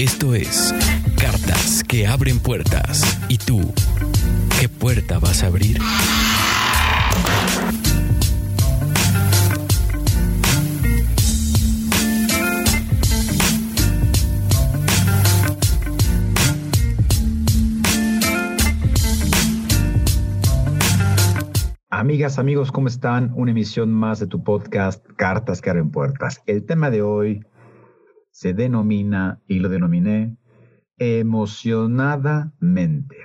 Esto es Cartas que abren puertas. ¿Y tú? ¿Qué puerta vas a abrir? Amigas, amigos, ¿cómo están? Una emisión más de tu podcast Cartas que abren puertas. El tema de hoy se denomina, y lo denominé, emocionadamente.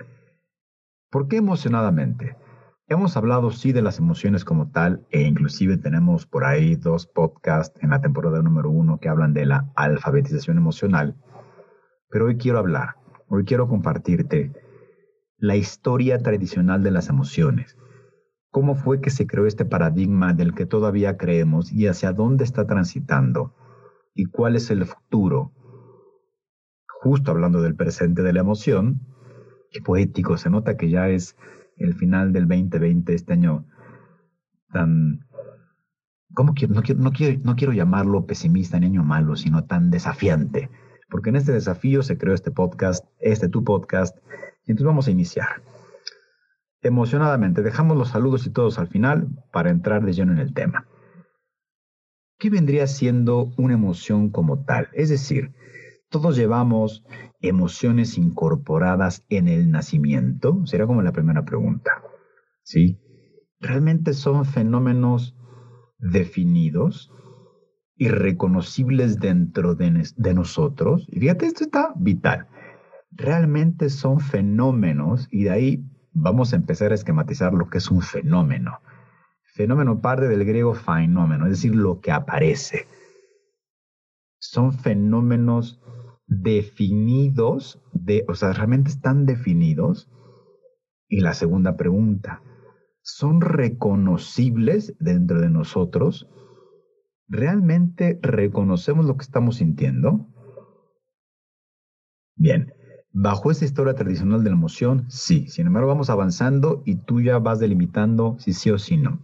¿Por qué emocionadamente? Hemos hablado sí de las emociones como tal e inclusive tenemos por ahí dos podcasts en la temporada número uno que hablan de la alfabetización emocional. Pero hoy quiero hablar, hoy quiero compartirte la historia tradicional de las emociones ¿Cómo fue que se creó este paradigma del que todavía creemos y hacia dónde está transitando? ¿Y cuál es el futuro? Justo hablando del presente de la emoción, qué poético, se nota que ya es el final del 2020, este año tan... ¿Cómo quiero? No, quiero, no, quiero, no quiero llamarlo pesimista ni año malo, sino tan desafiante, porque en este desafío se creó este podcast, este tu podcast, y entonces vamos a iniciar emocionadamente. Dejamos los saludos y todos al final para entrar de lleno en el tema. ¿Qué vendría siendo una emoción como tal? Es decir, todos llevamos emociones incorporadas en el nacimiento. Sería como la primera pregunta. ¿Sí? ¿Realmente son fenómenos definidos y reconocibles dentro de, de nosotros? Y fíjate, esto está vital. Realmente son fenómenos y de ahí vamos a empezar a esquematizar lo que es un fenómeno. Fenómeno parte del griego fenómeno, es decir, lo que aparece. Son fenómenos definidos, de, o sea, realmente están definidos. Y la segunda pregunta, ¿son reconocibles dentro de nosotros? ¿Realmente reconocemos lo que estamos sintiendo? Bien, Bajo esa historia tradicional de la emoción, sí. Sin embargo, vamos avanzando y tú ya vas delimitando si sí o si no.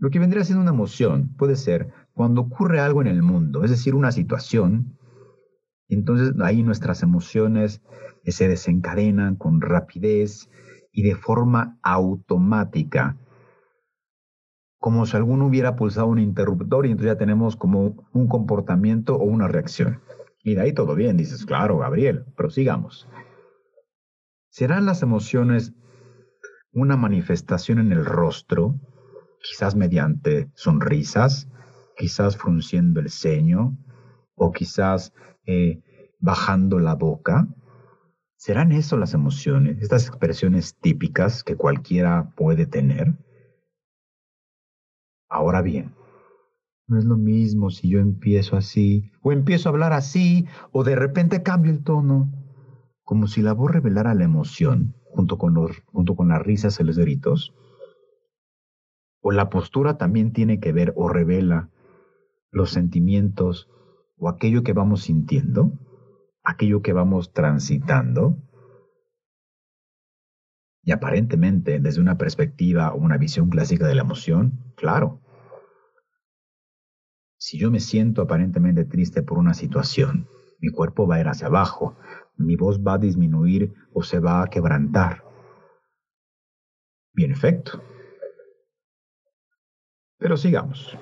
Lo que vendría siendo una emoción puede ser cuando ocurre algo en el mundo, es decir, una situación, entonces ahí nuestras emociones se desencadenan con rapidez y de forma automática, como si alguno hubiera pulsado un interruptor y entonces ya tenemos como un comportamiento o una reacción. Y de ahí todo bien, dices, claro, Gabriel, prosigamos. ¿Serán las emociones una manifestación en el rostro, quizás mediante sonrisas, quizás frunciendo el ceño, o quizás eh, bajando la boca? ¿Serán eso las emociones, estas expresiones típicas que cualquiera puede tener? Ahora bien, no es lo mismo si yo empiezo así, o empiezo a hablar así, o de repente cambio el tono. Como si la voz revelara la emoción, junto con, los, junto con las risas y los gritos. O la postura también tiene que ver o revela los sentimientos o aquello que vamos sintiendo, aquello que vamos transitando. Y aparentemente, desde una perspectiva o una visión clásica de la emoción, claro, si yo me siento aparentemente triste por una situación, mi cuerpo va a ir hacia abajo, mi voz va a disminuir o se va a quebrantar. Bien, efecto. Pero sigamos.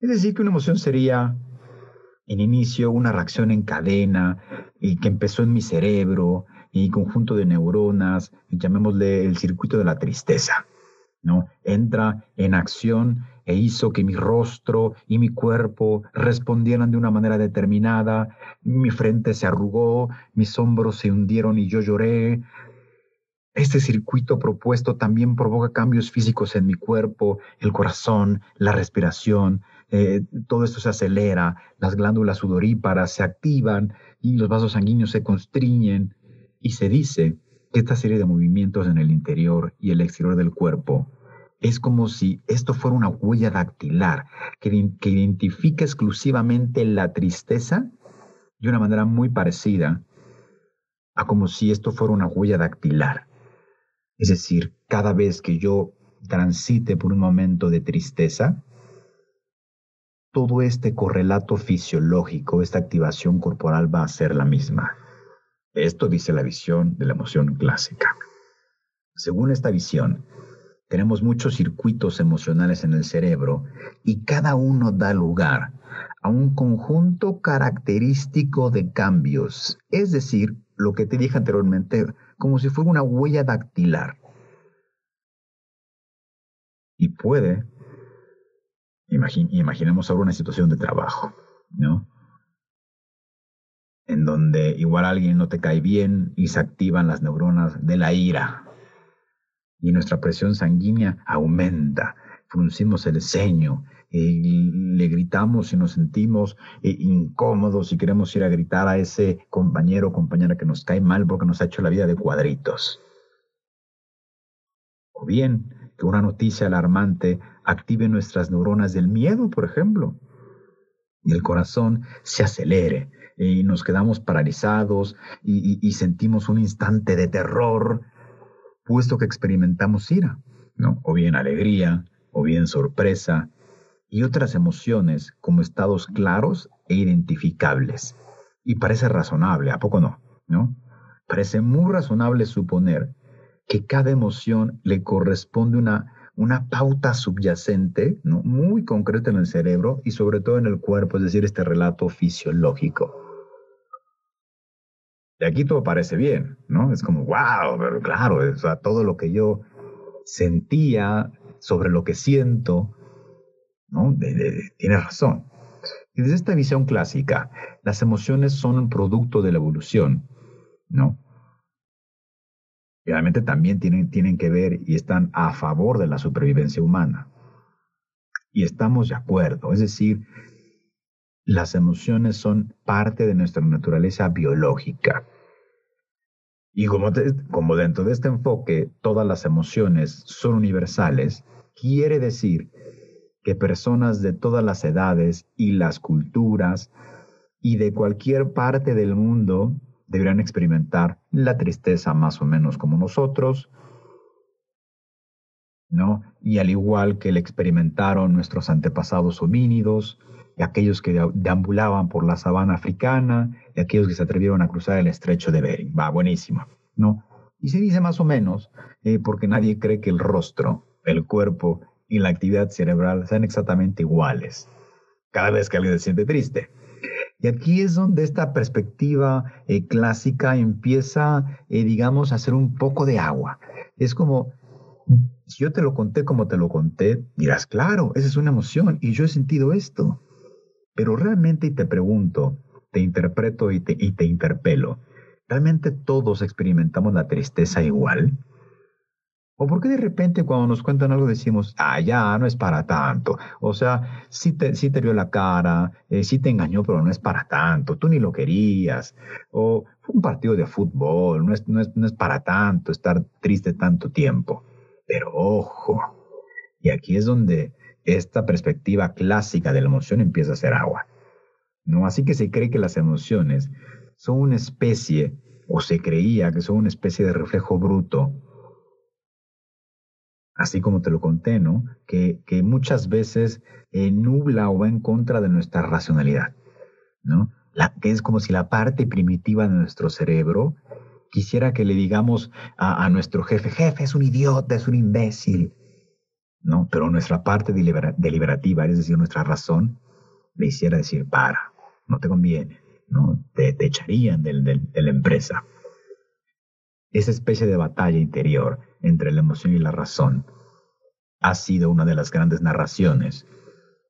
Es decir, que una emoción sería, en inicio, una reacción en cadena y que empezó en mi cerebro y conjunto de neuronas, llamémosle el circuito de la tristeza. ¿no? Entra en acción e hizo que mi rostro y mi cuerpo respondieran de una manera determinada, mi frente se arrugó, mis hombros se hundieron y yo lloré. Este circuito propuesto también provoca cambios físicos en mi cuerpo, el corazón, la respiración, eh, todo esto se acelera, las glándulas sudoríparas se activan y los vasos sanguíneos se constriñen y se dice que esta serie de movimientos en el interior y el exterior del cuerpo es como si esto fuera una huella dactilar que, que identifica exclusivamente la tristeza de una manera muy parecida a como si esto fuera una huella dactilar. Es decir, cada vez que yo transite por un momento de tristeza, todo este correlato fisiológico, esta activación corporal va a ser la misma. Esto dice la visión de la emoción clásica. Según esta visión, tenemos muchos circuitos emocionales en el cerebro y cada uno da lugar a un conjunto característico de cambios, es decir, lo que te dije anteriormente, como si fuera una huella dactilar. Y puede, imaginemos ahora una situación de trabajo, ¿no? En donde igual alguien no te cae bien y se activan las neuronas de la ira. Y nuestra presión sanguínea aumenta, fruncimos el ceño, y le gritamos y nos sentimos eh, incómodos y queremos ir a gritar a ese compañero o compañera que nos cae mal porque nos ha hecho la vida de cuadritos. O bien que una noticia alarmante active nuestras neuronas del miedo, por ejemplo, y el corazón se acelere y nos quedamos paralizados y, sentimos un instante de terror, puesto que experimentamos ira, ¿no? o bien alegría, o bien sorpresa, y otras emociones como estados claros e identificables. Y parece razonable, ¿a poco no? ¿No? Parece muy razonable suponer que cada emoción le corresponde una, una pauta subyacente, ¿no? muy concreta en el cerebro y sobre todo en el cuerpo, es decir, este relato fisiológico. De aquí todo parece bien, ¿no? Es como, wow, pero claro, todo lo que yo sentía sobre lo que siento, ¿no? tienes razón. Y desde esta visión clásica, las emociones son un producto de la evolución, ¿no? Y obviamente también tienen, tienen que ver y están a favor de la supervivencia humana. Y estamos de acuerdo, es decir, las emociones son parte de nuestra naturaleza biológica. Y como, como dentro de este enfoque todas las emociones son universales, quiere decir que personas de todas las edades y las culturas y de cualquier parte del mundo deberían experimentar la tristeza más o menos como nosotros, ¿no? Y al igual que le experimentaron nuestros antepasados homínidos, y aquellos que deambulaban por la sabana africana, y aquellos que se atrevieron a cruzar el estrecho de Bering. Va, buenísimo, ¿no? Y se dice más o menos, eh, porque nadie cree que el rostro, el cuerpo y la actividad cerebral sean exactamente iguales cada vez que alguien se siente triste. Y aquí es donde esta perspectiva eh, clásica empieza, eh, digamos, a hacer un poco de agua. Es como, si yo te lo conté como te lo conté, dirás, claro, esa es una emoción y yo he sentido esto. Pero realmente, y te pregunto, te interpreto y te, y te interpelo, ¿realmente todos experimentamos la tristeza igual? ¿O por qué de repente cuando nos cuentan algo decimos, ah, ya, no es para tanto? O sea, sí te, te vio la cara, eh, sí te engañó, pero no es para tanto, tú ni lo querías. O fue un partido de fútbol, no es, no es, no es para tanto estar triste tanto tiempo. Pero ojo, y aquí es donde esta perspectiva clásica de la emoción empieza a ser agua. ¿no? Así que se cree que las emociones son una especie, o se creía que son una especie de reflejo bruto así como te lo conté, ¿no? Que, que muchas veces eh, nubla o va en contra de nuestra racionalidad, ¿no? La, que es como si la parte primitiva de nuestro cerebro quisiera que le digamos a, nuestro jefe, jefe, es un idiota, es un imbécil, ¿no? Pero nuestra parte deliberativa, es decir, nuestra razón, le hiciera decir, para, no te conviene, ¿no? Te, echarían de la empresa. Esa especie de batalla interior entre la emoción y la razón ha sido una de las grandes narraciones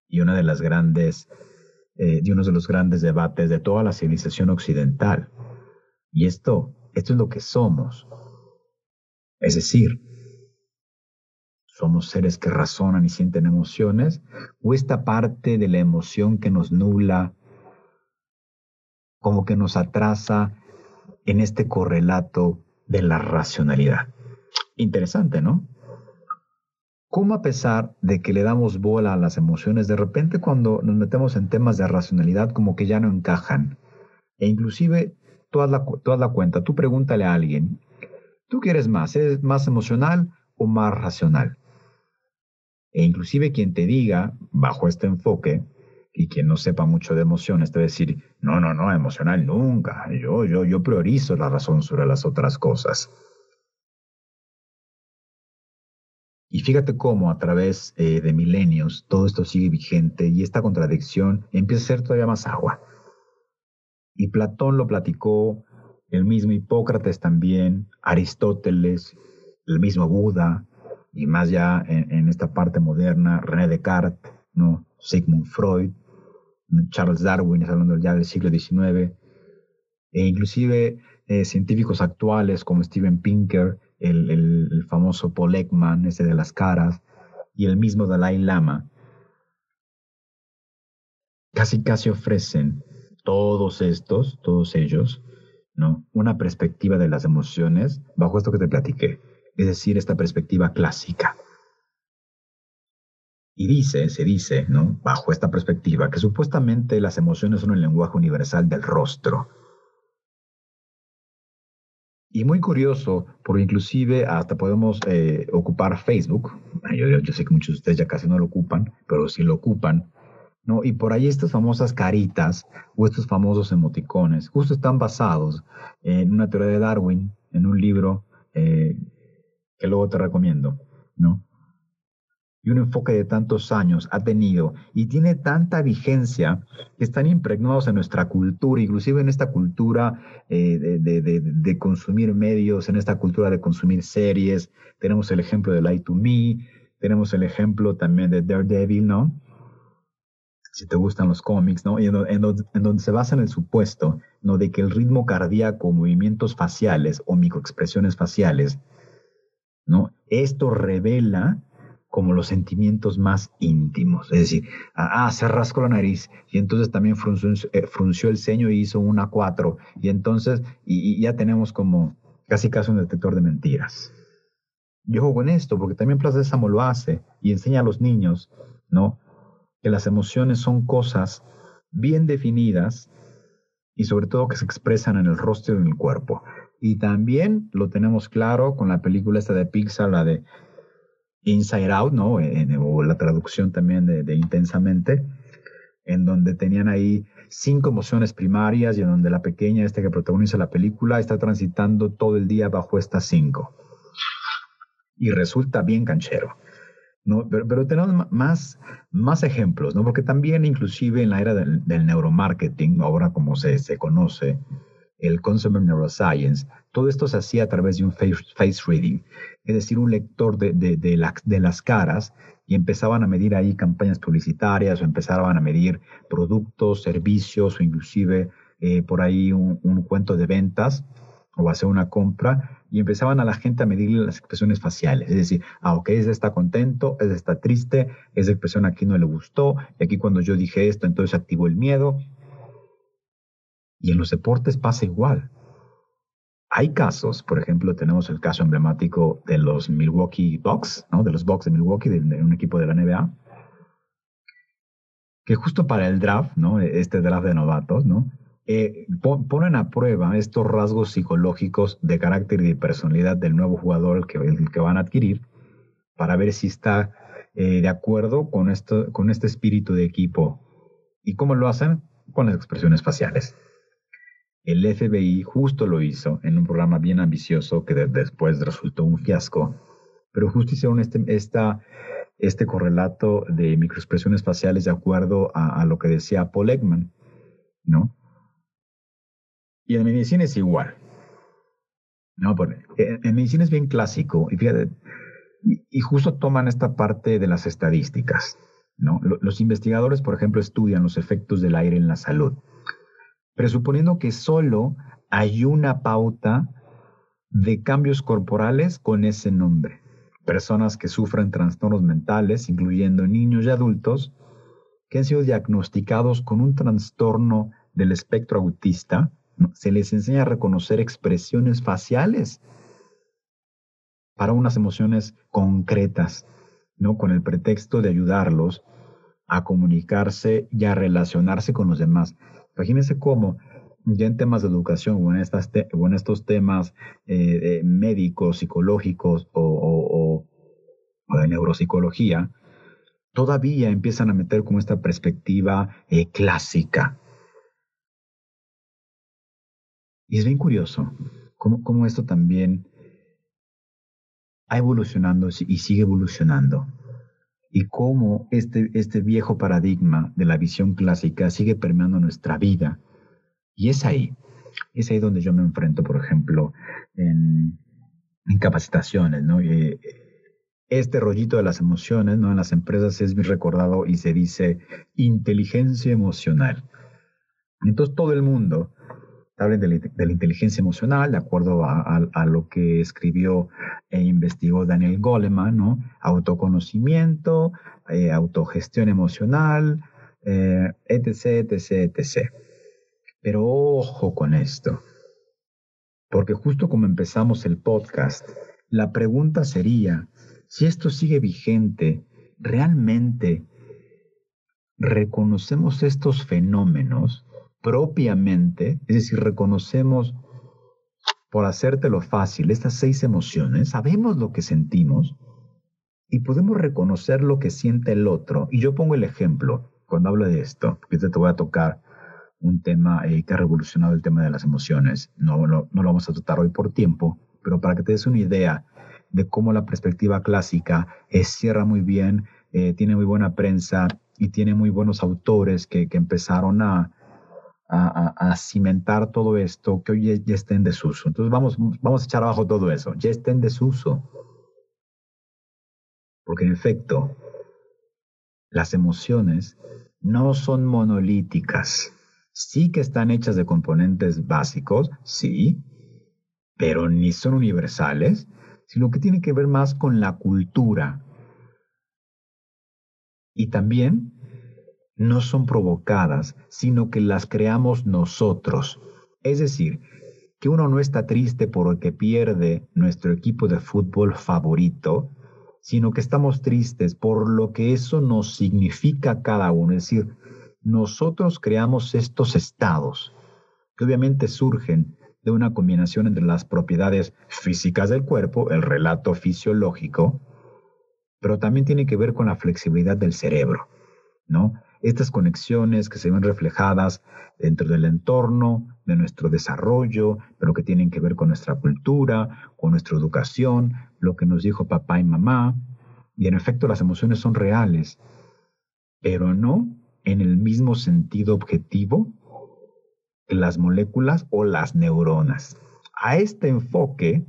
y una de las grandes, eh, uno de los grandes debates de toda la civilización occidental. Y esto, esto es lo que somos. Es decir, somos seres que razonan y sienten emociones, o esta parte de la emoción que nos nula, como que nos atrasa en este correlato de la racionalidad. Interesante, ¿no? ¿Cómo a pesar de que le damos bola a las emociones, de repente cuando nos metemos en temas de racionalidad como que ya no encajan? E inclusive, tú haz la, la cuenta, tú pregúntale a alguien, ¿tú quieres más? ¿Eres más emocional o más racional? E inclusive quien te diga, bajo este enfoque, y quien no sepa mucho de emociones, te va a decir, no, no, no, emocional nunca. Yo, yo, yo priorizo la razón sobre las otras cosas. Fíjate cómo a través eh, de milenios todo esto sigue vigente y esta contradicción empieza a ser todavía más agua. Y Platón lo platicó, el mismo Hipócrates también, Aristóteles, el mismo Buda, y más ya en, esta parte moderna, René Descartes, ¿no? Sigmund Freud, Charles Darwin, hablando ya del siglo XIX, e inclusive eh, científicos actuales como Steven Pinker, el, el, famoso Paul Ekman, ese de las caras, y el mismo Dalai Lama, casi casi ofrecen todos estos, todos ellos, ¿no? Una perspectiva de las emociones bajo esto que te platiqué, es decir, esta perspectiva clásica. Y dice, se dice, ¿no? Bajo esta perspectiva, que supuestamente las emociones son el lenguaje universal del rostro. Y muy curioso, porque inclusive hasta podemos eh, ocupar Facebook. Yo, sé que muchos de ustedes ya casi no lo ocupan, pero si lo ocupan, ¿no? Y por ahí estas famosas caritas o estos famosos emoticones, justo están basados en una teoría de Darwin, en un libro eh, que luego te recomiendo, ¿no? Y un enfoque de tantos años ha tenido y tiene tanta vigencia que están impregnados en nuestra cultura, inclusive en esta cultura eh, de, consumir medios, en esta cultura de consumir series. Tenemos el ejemplo de Light to Me, tenemos el ejemplo también de Daredevil, ¿no? si te gustan los cómics, ¿no? Y en, donde se basa en el supuesto, ¿no? De que el ritmo cardíaco, movimientos faciales o microexpresiones faciales, ¿no? Esto revela como los sentimientos más íntimos. Es decir, ah, ah se rascó la nariz y entonces también eh, frunció, el ceño y hizo una cuatro. Y entonces, y, ya tenemos como casi casi un detector de mentiras. Yo juego en esto porque también Plaza de Samo lo hace y enseña a los niños, ¿no? que las emociones son cosas bien definidas y sobre todo que se expresan en el rostro y en el cuerpo. Y también lo tenemos claro con la película esta de Pixar, la de Inside Out, ¿no? o la traducción también de, Intensamente, en donde tenían ahí cinco emociones primarias y en donde la pequeña, esta que protagoniza la película, está transitando todo el día bajo estas cinco. Y resulta bien canchero. Pero, tenemos más, más ejemplos, ¿no? Porque también inclusive en la era del, neuromarketing, ahora como se, se conoce, el Consumer Neuroscience, todo esto se hacía a través de un face, reading, es decir, un lector de, de, las caras y empezaban a medir ahí campañas publicitarias o empezaban a medir productos, servicios o inclusive eh, por ahí un, un cuento de ventas o hacer una compra y empezaban a la gente a medirle las expresiones faciales. Es decir, ah, ok, ese está contento, ese está triste, esa expresión aquí no le gustó, y aquí cuando yo dije esto, entonces activó el miedo. Y en los deportes pasa igual. Hay casos, por ejemplo, tenemos el caso emblemático de los Milwaukee Bucks, ¿no? de los Bucks de Milwaukee, de, de un equipo de la NBA, que justo para el draft, ¿no? este draft de novatos, ¿no? Eh, ponen a prueba estos rasgos psicológicos de carácter y de personalidad del nuevo jugador que, que van a adquirir para ver si está eh, de acuerdo con, esto, con este espíritu de equipo. ¿Y cómo lo hacen? Con las expresiones faciales. El FBI justo lo hizo en un programa bien ambicioso que después resultó un fiasco, pero justo hicieron este, esta, este correlato de microexpresiones faciales de acuerdo a, lo que decía Paul Ekman, ¿no? Y en medicina es igual. No, en, medicina es bien clásico. Y y, justo toman esta parte de las estadísticas. ¿no? Los investigadores, por ejemplo, estudian los efectos del aire en la salud, presuponiendo que solo hay una pauta de cambios corporales con ese nombre. personas que sufren trastornos mentales, incluyendo niños y adultos, que han sido diagnosticados con un trastorno del espectro autista, se les enseña a reconocer expresiones faciales para unas emociones concretas, ¿no? Con el pretexto de ayudarlos a comunicarse y a relacionarse con los demás. Imagínense cómo ya en temas de educación o en, estos temas eh, médicos, psicológicos o, de neuropsicología, todavía empiezan a meter como esta perspectiva eh, clásica. Y es bien curioso cómo, cómo esto también ha evolucionando y sigue evolucionando y cómo este, este viejo paradigma de la visión clásica sigue permeando nuestra vida. Y es ahí, es ahí donde yo me enfrento, por ejemplo, en, capacitaciones, ¿no? Eh, este rollito de las emociones, ¿no? En las empresas es recordado y se dice inteligencia emocional. Entonces todo el mundo hablen de, la inteligencia emocional, de acuerdo a, lo que escribió e investigó Daniel Goleman, ¿no? Autoconocimiento, eh, autogestión emocional, eh, etc., etc., etc. Pero ojo con esto, porque justo como empezamos el podcast, la pregunta sería, si esto sigue vigente, ¿realmente reconocemos estos fenómenos propiamente, es decir, reconocemos, por hacértelo fácil, estas seis emociones, sabemos lo que sentimos y podemos reconocer lo que siente el otro. Y yo pongo el ejemplo cuando hablo de esto, porque te voy a tocar un tema eh, que ha revolucionado el tema de las emociones. No, lo vamos a tratar hoy por tiempo, pero para que te des una idea de cómo la perspectiva clásica es, cierra muy bien, eh, tiene muy buena prensa y tiene muy buenos autores que empezaron a, a, cimentar todo esto que hoy ya, está en desuso. Entonces vamos, vamos a echar abajo todo eso. Ya está en desuso. Porque en efecto, las emociones no son monolíticas. Sí que están hechas de componentes básicos, sí, pero ni son universales, sino que tiene que ver más con la cultura. Y también no son provocadas, sino que las creamos nosotros. Es decir, que uno no está triste porque pierde nuestro equipo de fútbol favorito, sino que estamos tristes por lo que eso nos significa cada uno. Es decir, nosotros creamos estos estados, que obviamente surgen de una combinación entre las propiedades físicas del cuerpo, el relato fisiológico, pero también tiene que ver con la flexibilidad del cerebro, ¿no? Estas conexiones que se ven reflejadas dentro del entorno, de nuestro desarrollo, pero que tienen que ver con nuestra cultura, con nuestra educación, lo que nos dijo papá y mamá. Y en efecto las emociones son reales, pero no en el mismo sentido objetivo que las moléculas o las neuronas. A este enfoque,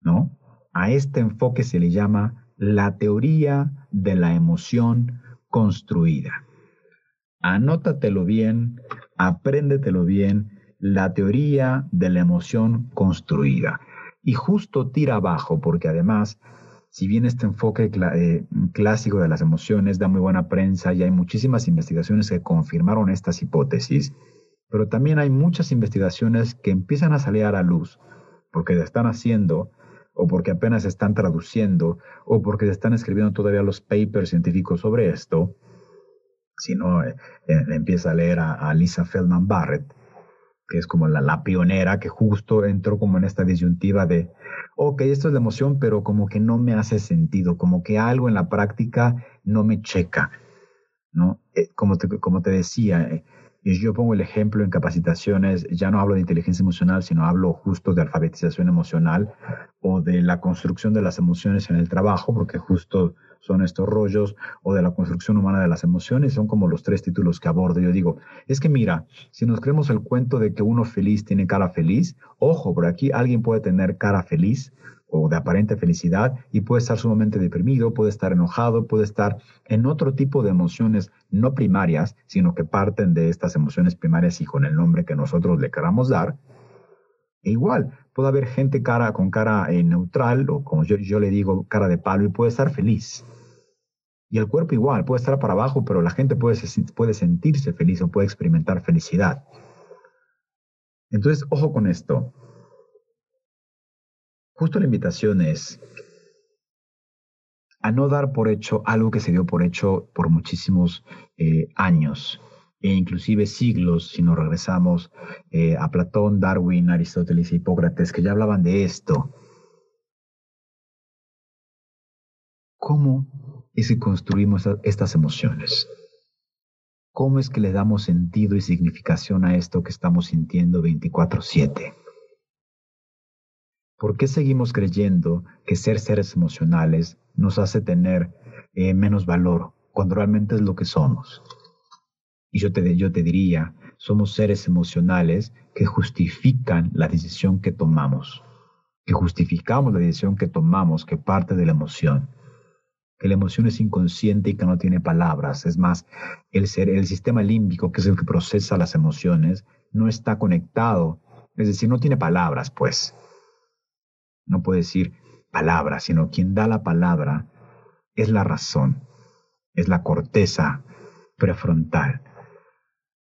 ¿no? A este enfoque se le llama la teoría de la emoción construida. Anótatelo bien, apréndetelo bien, la teoría de la emoción construida. Y justo tira abajo, porque además, si bien este enfoque eh, clásico de las emociones da muy buena prensa y hay muchísimas investigaciones que confirmaron estas hipótesis, pero también hay muchas investigaciones que empiezan a salir a la luz, porque están haciendo o porque apenas están traduciendo, o porque se están escribiendo todavía los papers científicos sobre esto, si no, eh, eh, empieza a leer a, Lisa Feldman Barrett, que es como la, pionera que justo entró como en esta disyuntiva de, ok, esto es la emoción, pero como que no me hace sentido, como que algo en la práctica no me checa, ¿no? Eh, como, te, como te decía, y yo pongo el ejemplo en capacitaciones, ya no hablo de inteligencia emocional, sino hablo justo de alfabetización emocional o de la construcción de las emociones en el trabajo, porque justo son estos rollos, o de la construcción humana de las emociones, son como los tres títulos que abordo. Yo digo, es que mira, si nos creemos el cuento de que uno feliz tiene cara feliz, ojo, por aquí alguien puede tener cara feliz, o de aparente felicidad y puede estar sumamente deprimido, puede estar enojado, puede estar en otro tipo de emociones no primarias, sino que parten de estas emociones primarias y con el nombre que nosotros le queramos dar. E igual, puede haber gente cara con cara eh, neutral, o como yo, yo le digo, cara de palo, y puede estar feliz. Y el cuerpo igual, puede estar para abajo, pero la gente puede, puede sentirse feliz o puede experimentar felicidad. Entonces, ojo con esto. Justo la invitación es a no dar por hecho algo que se dio por hecho por muchísimos eh, años e inclusive siglos, si nos regresamos eh, a Platón, Darwin, Aristóteles y Hipócrates, que ya hablaban de esto. ¿Cómo es que construimos estas emociones? ¿Cómo es que le damos sentido y significación a esto que estamos sintiendo 24/7? ¿Por qué seguimos creyendo que ser seres emocionales nos hace tener eh, menos valor cuando realmente es lo que somos? Y yo te, yo te diría, somos seres emocionales que justifican la decisión que tomamos, que justificamos la decisión que tomamos, que parte de la emoción, que la emoción es inconsciente y que no tiene palabras. Es más, el, ser, el sistema límbico, que es el que procesa las emociones, no está conectado, es decir, no tiene palabras, pues no puede decir palabra, sino quien da la palabra es la razón, es la corteza prefrontal,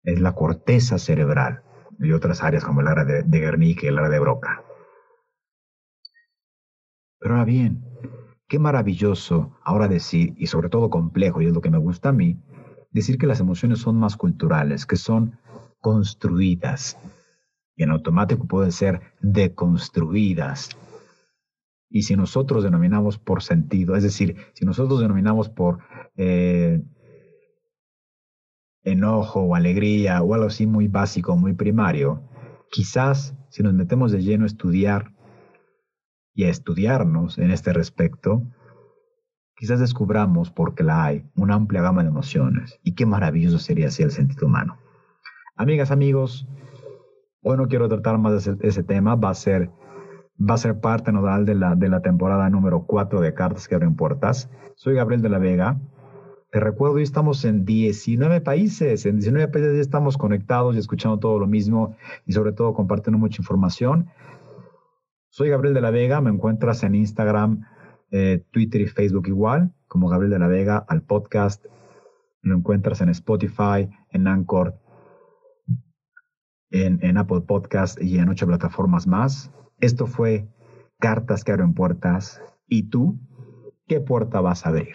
es la corteza cerebral y otras áreas como el área de, de Guernica y el área de Broca. Pero ahora bien, qué maravilloso ahora decir, y sobre todo complejo, y es lo que me gusta a mí, decir que las emociones son más culturales, que son construidas, y en automático pueden ser deconstruidas, y si nosotros denominamos por sentido, es decir, si nosotros denominamos por eh, enojo o alegría o algo así muy básico, muy primario, quizás si nos metemos de lleno a estudiar y a estudiarnos en este respecto, quizás descubramos, porque la hay, una amplia gama de emociones. Y qué maravilloso sería así el sentido humano. Amigas, amigos, hoy no quiero tratar más de ese tema, va a ser va a ser parte nodal de la, de la temporada número 4 de Cartas que abren puertas. Soy Gabriel de la Vega. Te recuerdo, hoy estamos en 19 países. En 19 países estamos conectados y escuchando todo lo mismo y sobre todo compartiendo mucha información. Soy Gabriel de la Vega. Me encuentras en Instagram, eh, Twitter y Facebook igual, como Gabriel de la Vega, al podcast. Lo encuentras en Spotify, en Anchor, en Apple Podcast y en ocho plataformas más. Esto fue Cartas que abren puertas. ¿Y tú qué puerta vas a abrir?